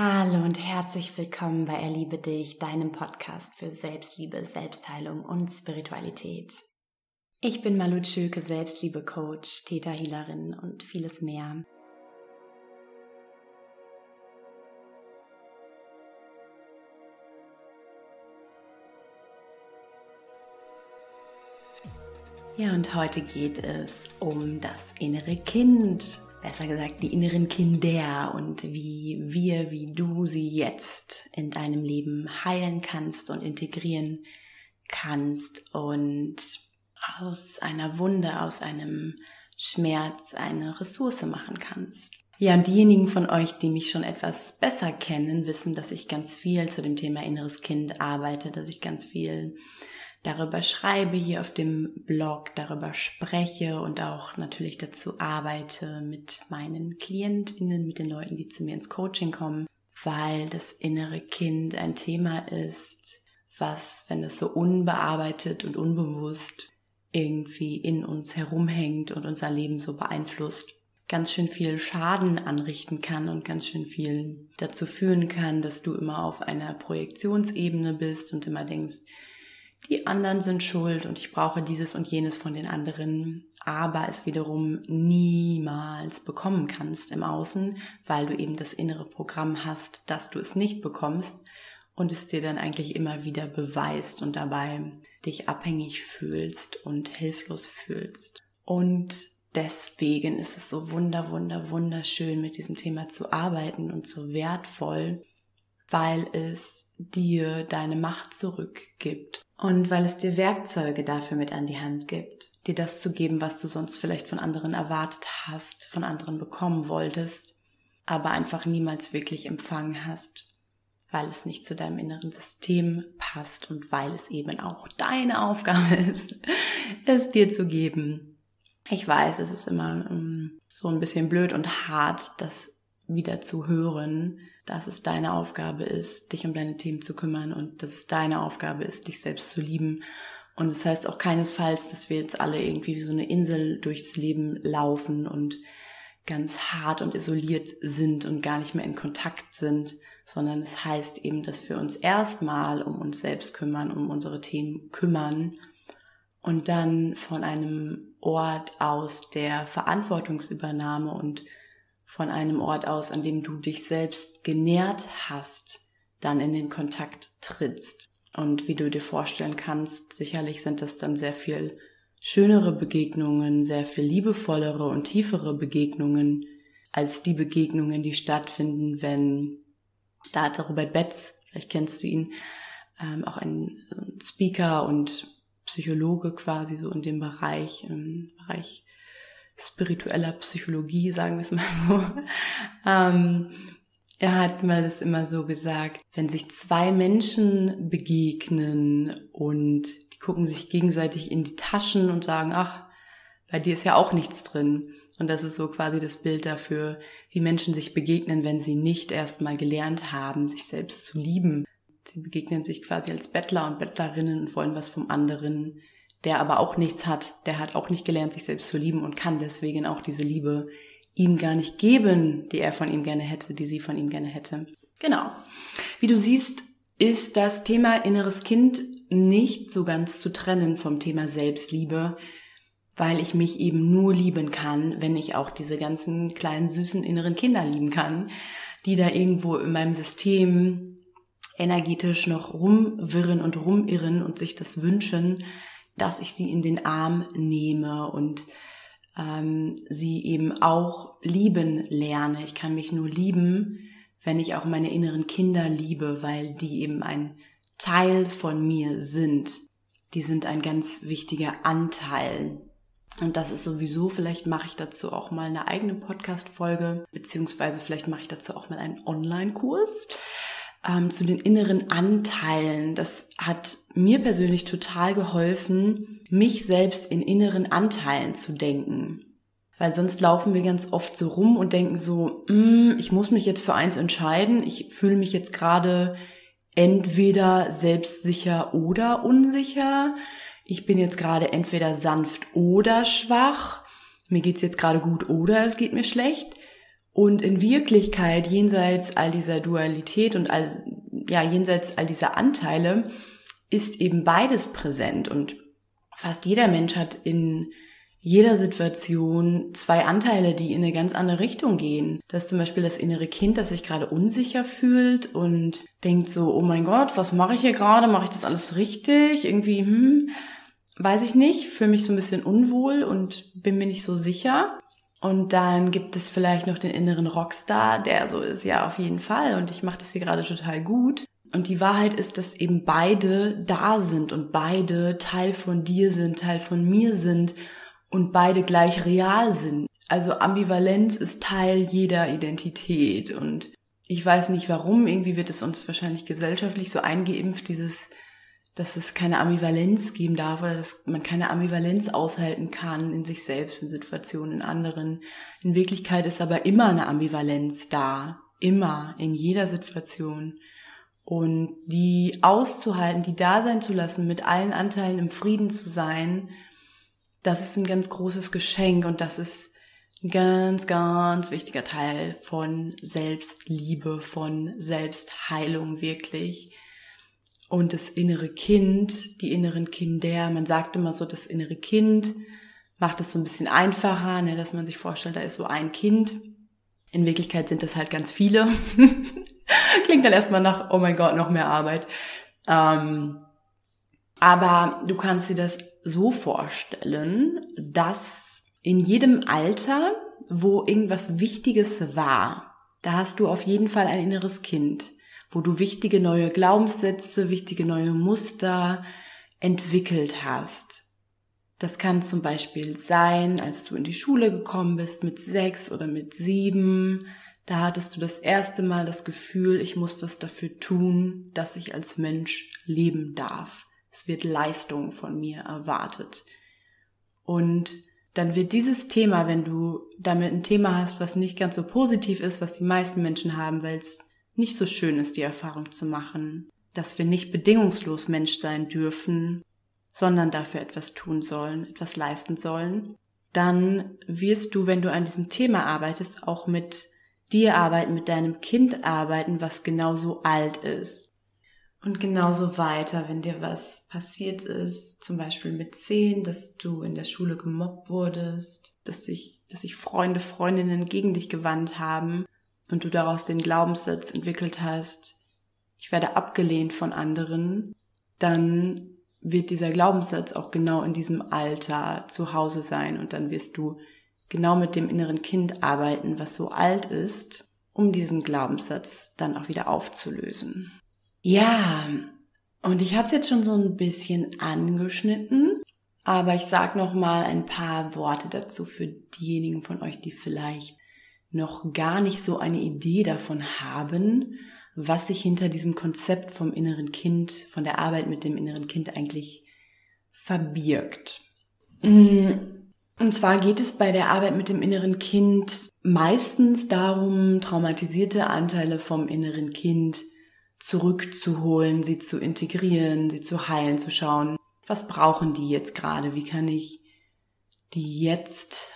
Hallo und herzlich willkommen bei Erliebe dich, deinem Podcast für Selbstliebe, Selbstheilung und Spiritualität. Ich bin Malu Schöke, Selbstliebe-Coach, Täterhealerin und vieles mehr. Ja, und heute geht es um das innere Kind besser gesagt die inneren Kinder und wie wir, wie du sie jetzt in deinem Leben heilen kannst und integrieren kannst und aus einer Wunde, aus einem Schmerz eine Ressource machen kannst. Ja, und diejenigen von euch, die mich schon etwas besser kennen, wissen, dass ich ganz viel zu dem Thema inneres Kind arbeite, dass ich ganz viel darüber schreibe hier auf dem Blog, darüber spreche und auch natürlich dazu arbeite mit meinen Klientinnen, mit den Leuten, die zu mir ins Coaching kommen, weil das innere Kind ein Thema ist, was, wenn es so unbearbeitet und unbewusst irgendwie in uns herumhängt und unser Leben so beeinflusst, ganz schön viel Schaden anrichten kann und ganz schön viel dazu führen kann, dass du immer auf einer Projektionsebene bist und immer denkst, die anderen sind schuld und ich brauche dieses und jenes von den anderen, aber es wiederum niemals bekommen kannst im Außen, weil du eben das innere Programm hast, dass du es nicht bekommst und es dir dann eigentlich immer wieder beweist und dabei dich abhängig fühlst und hilflos fühlst. Und deswegen ist es so wunder, wunder, wunderschön mit diesem Thema zu arbeiten und so wertvoll, weil es dir deine Macht zurückgibt und weil es dir Werkzeuge dafür mit an die Hand gibt, dir das zu geben, was du sonst vielleicht von anderen erwartet hast, von anderen bekommen wolltest, aber einfach niemals wirklich empfangen hast, weil es nicht zu deinem inneren System passt und weil es eben auch deine Aufgabe ist, es dir zu geben. Ich weiß, es ist immer ähm, so ein bisschen blöd und hart, das wieder zu hören, dass es deine Aufgabe ist, dich um deine Themen zu kümmern und dass es deine Aufgabe ist, dich selbst zu lieben. Und das heißt auch keinesfalls, dass wir jetzt alle irgendwie wie so eine Insel durchs Leben laufen und ganz hart und isoliert sind und gar nicht mehr in Kontakt sind, sondern es heißt eben, dass wir uns erstmal um uns selbst kümmern, um unsere Themen kümmern und dann von einem Ort aus der Verantwortungsübernahme und von einem Ort aus, an dem du dich selbst genährt hast, dann in den Kontakt trittst. Und wie du dir vorstellen kannst, sicherlich sind das dann sehr viel schönere Begegnungen, sehr viel liebevollere und tiefere Begegnungen als die Begegnungen, die stattfinden, wenn da hatte Robert Betz, vielleicht kennst du ihn, ähm, auch ein Speaker und Psychologe quasi so in dem Bereich, im Bereich spiritueller Psychologie, sagen wir es mal so. Ähm, er hat mal das immer so gesagt, wenn sich zwei Menschen begegnen und die gucken sich gegenseitig in die Taschen und sagen, ach, bei dir ist ja auch nichts drin. Und das ist so quasi das Bild dafür, wie Menschen sich begegnen, wenn sie nicht erstmal gelernt haben, sich selbst zu lieben. Sie begegnen sich quasi als Bettler und Bettlerinnen und wollen was vom anderen der aber auch nichts hat, der hat auch nicht gelernt, sich selbst zu lieben und kann deswegen auch diese Liebe ihm gar nicht geben, die er von ihm gerne hätte, die sie von ihm gerne hätte. Genau. Wie du siehst, ist das Thema inneres Kind nicht so ganz zu trennen vom Thema Selbstliebe, weil ich mich eben nur lieben kann, wenn ich auch diese ganzen kleinen süßen inneren Kinder lieben kann, die da irgendwo in meinem System energetisch noch rumwirren und rumirren und sich das wünschen, dass ich sie in den Arm nehme und ähm, sie eben auch lieben lerne. Ich kann mich nur lieben, wenn ich auch meine inneren Kinder liebe, weil die eben ein Teil von mir sind. Die sind ein ganz wichtiger Anteil. Und das ist sowieso, vielleicht mache ich dazu auch mal eine eigene Podcast-Folge, beziehungsweise vielleicht mache ich dazu auch mal einen Online-Kurs ähm, zu den inneren Anteilen. Das hat mir persönlich total geholfen, mich selbst in inneren Anteilen zu denken. Weil sonst laufen wir ganz oft so rum und denken so, mm, ich muss mich jetzt für eins entscheiden. Ich fühle mich jetzt gerade entweder selbstsicher oder unsicher. Ich bin jetzt gerade entweder sanft oder schwach. Mir geht's jetzt gerade gut oder es geht mir schlecht. Und in Wirklichkeit, jenseits all dieser Dualität und all, ja, jenseits all dieser Anteile, ist eben beides präsent und fast jeder Mensch hat in jeder Situation zwei Anteile, die in eine ganz andere Richtung gehen. Das ist zum Beispiel das innere Kind, das sich gerade unsicher fühlt und denkt so, oh mein Gott, was mache ich hier gerade? Mache ich das alles richtig? Irgendwie, hm, weiß ich nicht, fühle mich so ein bisschen unwohl und bin mir nicht so sicher. Und dann gibt es vielleicht noch den inneren Rockstar, der so ist, ja, auf jeden Fall. Und ich mache das hier gerade total gut. Und die Wahrheit ist, dass eben beide da sind und beide Teil von dir sind, Teil von mir sind und beide gleich real sind. Also Ambivalenz ist Teil jeder Identität und ich weiß nicht warum, irgendwie wird es uns wahrscheinlich gesellschaftlich so eingeimpft, dieses dass es keine Ambivalenz geben darf oder dass man keine Ambivalenz aushalten kann in sich selbst, in Situationen, in anderen. In Wirklichkeit ist aber immer eine Ambivalenz da. Immer, in jeder Situation. Und die auszuhalten, die da sein zu lassen, mit allen Anteilen im Frieden zu sein, das ist ein ganz großes Geschenk und das ist ein ganz, ganz wichtiger Teil von Selbstliebe, von Selbstheilung wirklich und das innere Kind, die inneren Kinder. Man sagt immer so, das innere Kind macht es so ein bisschen einfacher, ne, dass man sich vorstellt, da ist so ein Kind. In Wirklichkeit sind das halt ganz viele. Klingt dann erstmal nach, oh mein Gott, noch mehr Arbeit. Ähm, aber du kannst dir das so vorstellen, dass in jedem Alter, wo irgendwas Wichtiges war, da hast du auf jeden Fall ein inneres Kind wo du wichtige neue Glaubenssätze, wichtige neue Muster entwickelt hast. Das kann zum Beispiel sein, als du in die Schule gekommen bist mit sechs oder mit sieben. Da hattest du das erste Mal das Gefühl, ich muss was dafür tun, dass ich als Mensch leben darf. Es wird Leistung von mir erwartet. Und dann wird dieses Thema, wenn du damit ein Thema hast, was nicht ganz so positiv ist, was die meisten Menschen haben, weil es nicht so schön ist, die Erfahrung zu machen, dass wir nicht bedingungslos Mensch sein dürfen, sondern dafür etwas tun sollen, etwas leisten sollen, dann wirst du, wenn du an diesem Thema arbeitest, auch mit dir arbeiten, mit deinem Kind arbeiten, was genauso alt ist. Und genauso weiter, wenn dir was passiert ist, zum Beispiel mit zehn, dass du in der Schule gemobbt wurdest, dass sich, dass sich Freunde, Freundinnen gegen dich gewandt haben, und du daraus den Glaubenssatz entwickelt hast, ich werde abgelehnt von anderen, dann wird dieser Glaubenssatz auch genau in diesem Alter zu Hause sein und dann wirst du genau mit dem inneren Kind arbeiten, was so alt ist, um diesen Glaubenssatz dann auch wieder aufzulösen. Ja, und ich habe es jetzt schon so ein bisschen angeschnitten, aber ich sage noch mal ein paar Worte dazu für diejenigen von euch, die vielleicht noch gar nicht so eine Idee davon haben, was sich hinter diesem Konzept vom inneren Kind, von der Arbeit mit dem inneren Kind eigentlich verbirgt. Mm, und zwar geht es bei der Arbeit mit dem inneren Kind meistens darum, traumatisierte Anteile vom inneren Kind zurückzuholen, sie zu integrieren, sie zu heilen, zu schauen, was brauchen die jetzt gerade, wie kann ich die jetzt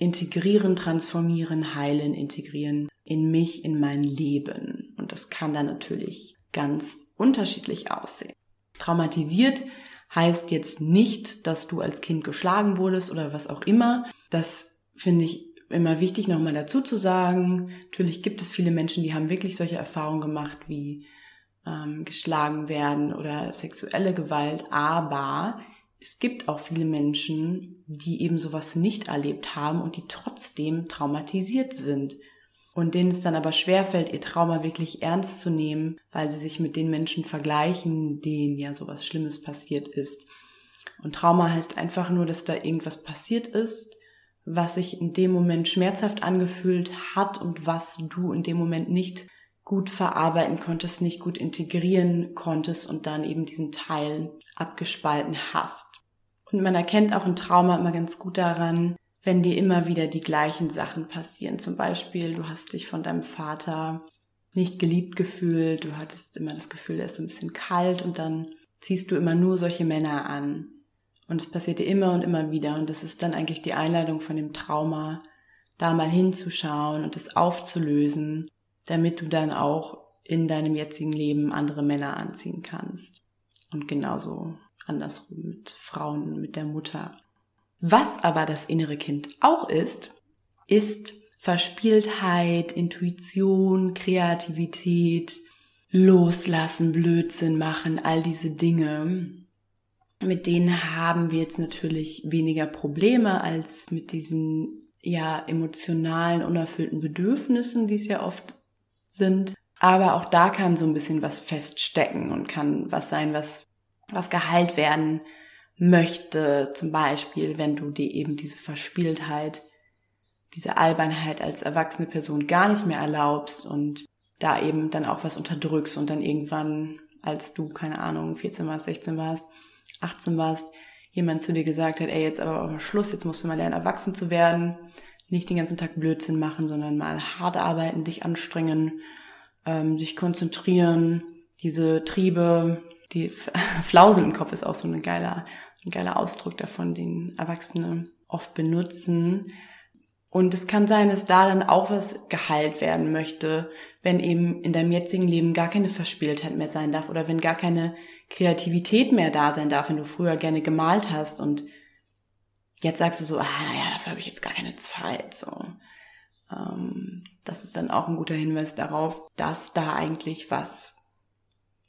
integrieren, transformieren, heilen, integrieren in mich, in mein Leben. Und das kann dann natürlich ganz unterschiedlich aussehen. Traumatisiert heißt jetzt nicht, dass du als Kind geschlagen wurdest oder was auch immer. Das finde ich immer wichtig nochmal dazu zu sagen. Natürlich gibt es viele Menschen, die haben wirklich solche Erfahrungen gemacht wie ähm, geschlagen werden oder sexuelle Gewalt, aber es gibt auch viele Menschen, die eben sowas nicht erlebt haben und die trotzdem traumatisiert sind und denen es dann aber schwerfällt, ihr Trauma wirklich ernst zu nehmen, weil sie sich mit den Menschen vergleichen, denen ja sowas Schlimmes passiert ist. Und Trauma heißt einfach nur, dass da irgendwas passiert ist, was sich in dem Moment schmerzhaft angefühlt hat und was du in dem Moment nicht gut verarbeiten konntest, nicht gut integrieren konntest und dann eben diesen Teil abgespalten hast. Und man erkennt auch ein Trauma immer ganz gut daran, wenn dir immer wieder die gleichen Sachen passieren. Zum Beispiel, du hast dich von deinem Vater nicht geliebt gefühlt, du hattest immer das Gefühl, er ist so ein bisschen kalt und dann ziehst du immer nur solche Männer an. Und es passiert dir immer und immer wieder und das ist dann eigentlich die Einladung von dem Trauma, da mal hinzuschauen und es aufzulösen, damit du dann auch in deinem jetzigen Leben andere Männer anziehen kannst. Und genauso andersrum mit Frauen, mit der Mutter. Was aber das innere Kind auch ist, ist Verspieltheit, Intuition, Kreativität, Loslassen, Blödsinn machen, all diese Dinge. Mit denen haben wir jetzt natürlich weniger Probleme als mit diesen ja emotionalen, unerfüllten Bedürfnissen, die es ja oft sind. Aber auch da kann so ein bisschen was feststecken und kann was sein, was, was geheilt werden möchte. Zum Beispiel, wenn du dir eben diese Verspieltheit, diese Albernheit als erwachsene Person gar nicht mehr erlaubst und da eben dann auch was unterdrückst und dann irgendwann, als du, keine Ahnung, 14 warst, 16 warst, 18 warst, jemand zu dir gesagt hat, ey, jetzt aber Schluss, jetzt musst du mal lernen, erwachsen zu werden, nicht den ganzen Tag Blödsinn machen, sondern mal hart arbeiten, dich anstrengen, ähm, dich konzentrieren, diese Triebe, die Flausen im Kopf ist auch so ein geiler, ein geiler Ausdruck davon, den Erwachsene oft benutzen. Und es kann sein, dass da dann auch was geheilt werden möchte, wenn eben in deinem jetzigen Leben gar keine Verspieltheit mehr sein darf oder wenn gar keine Kreativität mehr da sein darf, wenn du früher gerne gemalt hast und jetzt sagst du so, ah, naja, dafür habe ich jetzt gar keine Zeit. So. Ähm, das ist dann auch ein guter Hinweis darauf, dass da eigentlich was,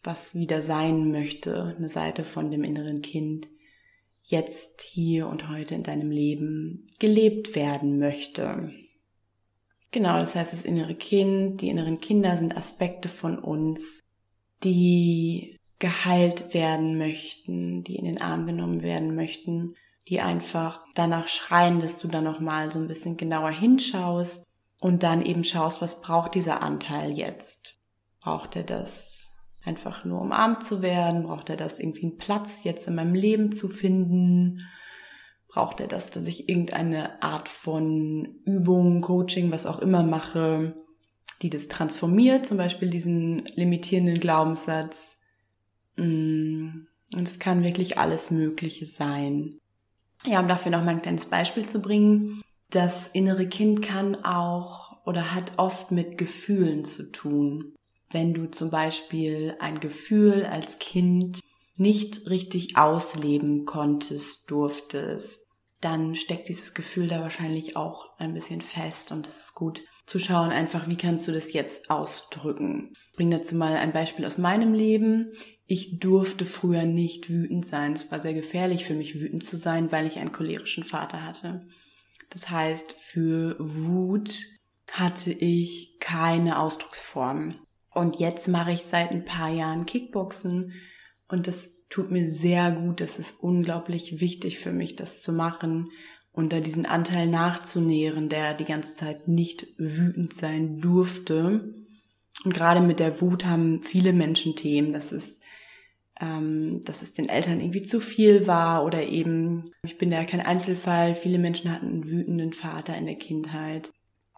was wieder sein möchte, eine Seite von dem inneren Kind, jetzt hier und heute in deinem Leben gelebt werden möchte. Genau, das heißt, das innere Kind, die inneren Kinder sind Aspekte von uns, die geheilt werden möchten, die in den Arm genommen werden möchten, die einfach danach schreien, dass du da nochmal so ein bisschen genauer hinschaust und dann eben schaust, was braucht dieser Anteil jetzt? Braucht er das einfach nur umarmt zu werden? Braucht er das irgendwie einen Platz jetzt in meinem Leben zu finden? Braucht er das, dass ich irgendeine Art von Übung, Coaching, was auch immer mache, die das transformiert, zum Beispiel diesen limitierenden Glaubenssatz? Mm, und es kann wirklich alles Mögliche sein. Ja, um dafür noch mal ein kleines Beispiel zu bringen. Das innere Kind kann auch oder hat oft mit Gefühlen zu tun. Wenn du zum Beispiel ein Gefühl als Kind nicht richtig ausleben konntest, durftest, dann steckt dieses Gefühl da wahrscheinlich auch ein bisschen fest und es ist gut zu schauen einfach, wie kannst du das jetzt ausdrücken. Ich bringe dazu mal ein Beispiel aus meinem Leben. Ich durfte früher nicht wütend sein. Es war sehr gefährlich für mich, wütend zu sein, weil ich einen cholerischen Vater hatte. Das heißt, für Wut hatte ich keine Ausdrucksform. Und jetzt mache ich seit ein paar Jahren Kickboxen und das tut mir sehr gut. Das ist unglaublich wichtig für mich, das zu machen und da diesen Anteil nachzunähren, der die ganze Zeit nicht wütend sein durfte. Und gerade mit der Wut haben viele Menschen Themen. Das ist ähm, dass es den Eltern irgendwie zu viel war oder eben, ich bin ja kein Einzelfall, viele Menschen hatten einen wütenden Vater in der Kindheit.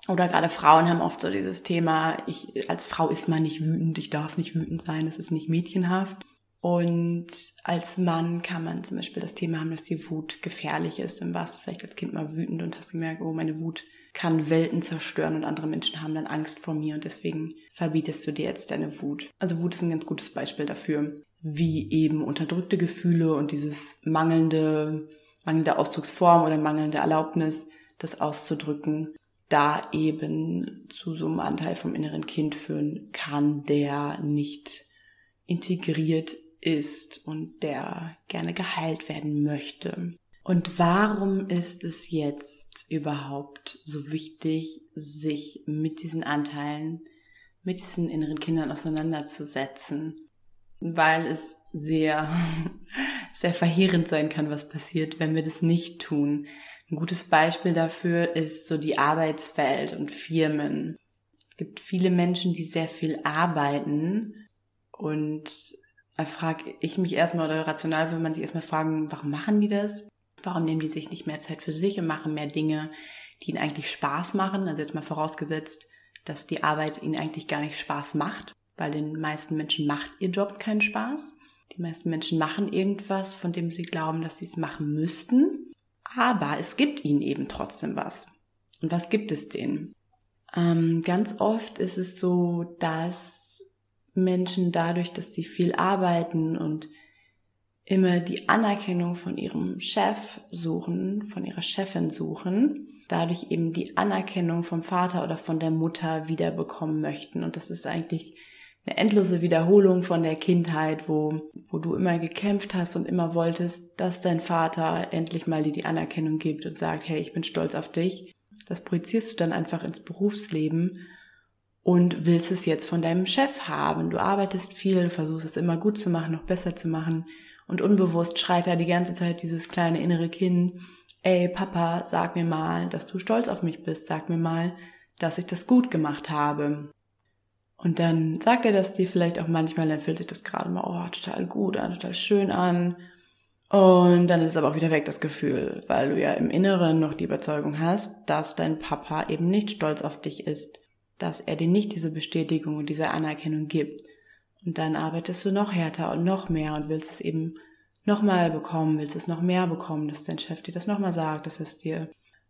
Oder gerade Frauen haben oft so dieses Thema, ich, als Frau ist man nicht wütend, ich darf nicht wütend sein, das ist nicht mädchenhaft. Und als Mann kann man zum Beispiel das Thema haben, dass die Wut gefährlich ist. Dann warst du vielleicht als Kind mal wütend und hast gemerkt, oh, meine Wut kann Welten zerstören und andere Menschen haben dann Angst vor mir und deswegen verbietest du dir jetzt deine Wut. Also Wut ist ein ganz gutes Beispiel dafür wie eben unterdrückte Gefühle und dieses mangelnde, mangelnde Ausdrucksform oder mangelnde Erlaubnis, das auszudrücken, da eben zu so einem Anteil vom inneren Kind führen kann, der nicht integriert ist und der gerne geheilt werden möchte. Und warum ist es jetzt überhaupt so wichtig, sich mit diesen Anteilen, mit diesen inneren Kindern auseinanderzusetzen? weil es sehr, sehr verheerend sein kann, was passiert, wenn wir das nicht tun. Ein gutes Beispiel dafür ist so die Arbeitswelt und Firmen. Es gibt viele Menschen, die sehr viel arbeiten und da frage ich mich erstmal oder rational würde man sich erstmal fragen, warum machen die das? Warum nehmen die sich nicht mehr Zeit für sich und machen mehr Dinge, die ihnen eigentlich Spaß machen? Also jetzt mal vorausgesetzt, dass die Arbeit ihnen eigentlich gar nicht Spaß macht weil den meisten Menschen macht ihr Job keinen Spaß. Die meisten Menschen machen irgendwas, von dem sie glauben, dass sie es machen müssten. Aber es gibt ihnen eben trotzdem was. Und was gibt es denen? Ähm, ganz oft ist es so, dass Menschen dadurch, dass sie viel arbeiten und immer die Anerkennung von ihrem Chef suchen, von ihrer Chefin suchen, dadurch eben die Anerkennung vom Vater oder von der Mutter wiederbekommen möchten. Und das ist eigentlich eine endlose Wiederholung von der Kindheit, wo, wo du immer gekämpft hast und immer wolltest, dass dein Vater endlich mal dir die Anerkennung gibt und sagt, hey, ich bin stolz auf dich. Das projizierst du dann einfach ins Berufsleben und willst es jetzt von deinem Chef haben. Du arbeitest viel, du versuchst es immer gut zu machen, noch besser zu machen und unbewusst schreit da die ganze Zeit dieses kleine innere Kind, ey Papa, sag mir mal, dass du stolz auf mich bist, sag mir mal, dass ich das gut gemacht habe. Und dann sagt er das dir vielleicht auch manchmal, dann fühlt sich das gerade mal, oh, total gut an, total schön an. Und dann ist es aber auch wieder weg, das Gefühl, weil du ja im Inneren noch die Überzeugung hast, dass dein Papa eben nicht stolz auf dich ist, dass er dir nicht diese Bestätigung und diese Anerkennung gibt. Und dann arbeitest du noch härter und noch mehr und willst es eben nochmal bekommen, willst es noch mehr bekommen, dass dein Chef dir das nochmal sagt, dass es dir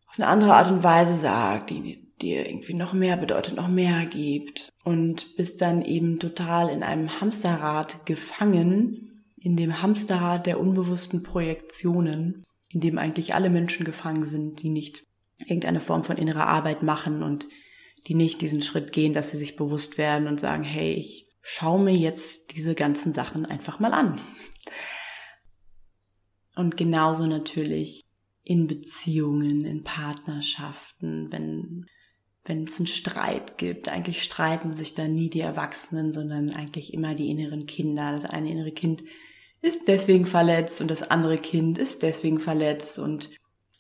auf eine andere Art und Weise sagt, die dir irgendwie noch mehr bedeutet, noch mehr gibt. Und bist dann eben total in einem Hamsterrad gefangen, in dem Hamsterrad der unbewussten Projektionen, in dem eigentlich alle Menschen gefangen sind, die nicht irgendeine Form von innerer Arbeit machen und die nicht diesen Schritt gehen, dass sie sich bewusst werden und sagen, hey, ich schau mir jetzt diese ganzen Sachen einfach mal an. Und genauso natürlich in Beziehungen, in Partnerschaften, wenn wenn es einen Streit gibt, eigentlich streiten sich dann nie die Erwachsenen, sondern eigentlich immer die inneren Kinder. Das eine innere Kind ist deswegen verletzt und das andere Kind ist deswegen verletzt und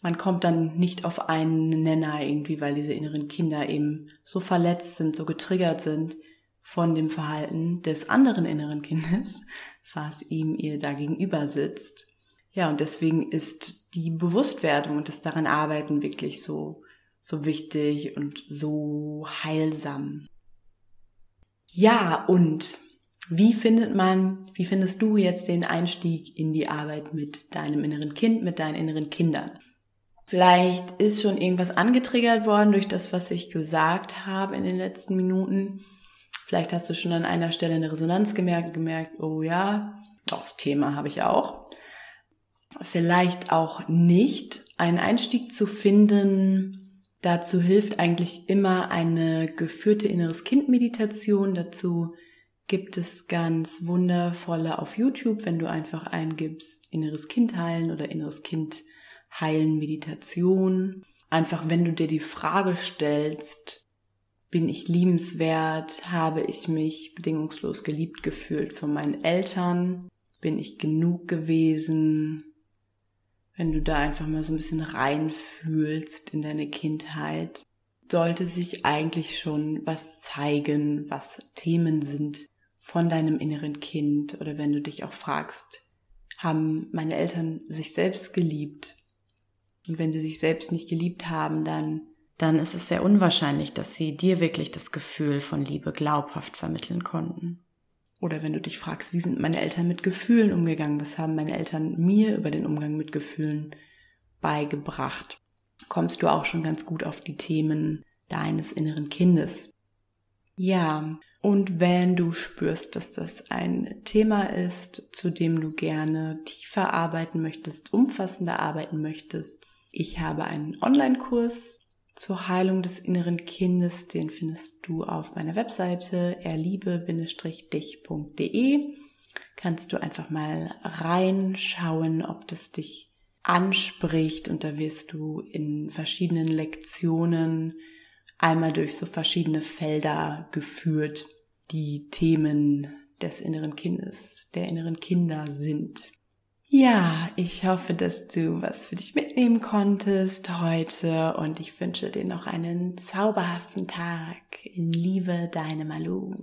man kommt dann nicht auf einen Nenner irgendwie, weil diese inneren Kinder eben so verletzt sind, so getriggert sind von dem Verhalten des anderen inneren Kindes, was ihm ihr da gegenüber sitzt. Ja, und deswegen ist die Bewusstwerdung und das daran arbeiten wirklich so, so wichtig und so heilsam. Ja, und wie findet man, wie findest du jetzt den Einstieg in die Arbeit mit deinem inneren Kind, mit deinen inneren Kindern? Vielleicht ist schon irgendwas angetriggert worden durch das, was ich gesagt habe in den letzten Minuten. Vielleicht hast du schon an einer Stelle eine Resonanz gemerkt, gemerkt, oh ja, das Thema habe ich auch. Vielleicht auch nicht. Einen Einstieg zu finden, dazu hilft eigentlich immer eine geführte inneres Kind Meditation. Dazu gibt es ganz wundervolle auf YouTube, wenn du einfach eingibst inneres Kind heilen oder inneres Kind heilen Meditation. Einfach wenn du dir die Frage stellst, bin ich liebenswert? Habe ich mich bedingungslos geliebt gefühlt von meinen Eltern? Bin ich genug gewesen? Wenn du da einfach mal so ein bisschen reinfühlst in deine Kindheit, sollte sich eigentlich schon was zeigen, was Themen sind von deinem inneren Kind oder wenn du dich auch fragst, haben meine Eltern sich selbst geliebt? Und wenn sie sich selbst nicht geliebt haben, dann dann ist es sehr unwahrscheinlich, dass sie dir wirklich das Gefühl von Liebe glaubhaft vermitteln konnten. Oder wenn du dich fragst, wie sind meine Eltern mit Gefühlen umgegangen, was haben meine Eltern mir über den Umgang mit Gefühlen beigebracht, kommst du auch schon ganz gut auf die Themen deines inneren Kindes. Ja, und wenn du spürst, dass das ein Thema ist, zu dem du gerne tiefer arbeiten möchtest, umfassender arbeiten möchtest, ich habe einen Online-Kurs zur Heilung des inneren Kindes. Den findest du auf meiner Webseite erliebe-dich.de. Kannst du einfach mal reinschauen, ob das dich anspricht und da wirst du in verschiedenen Lektionen einmal durch so verschiedene Felder geführt, die Themen des inneren Kindes, der inneren Kinder sind. Ja, ich hoffe, dass du was für dich mitnehmen konntest heute und ich wünsche dir noch einen zauberhaften Tag. In Liebe, deine Malu.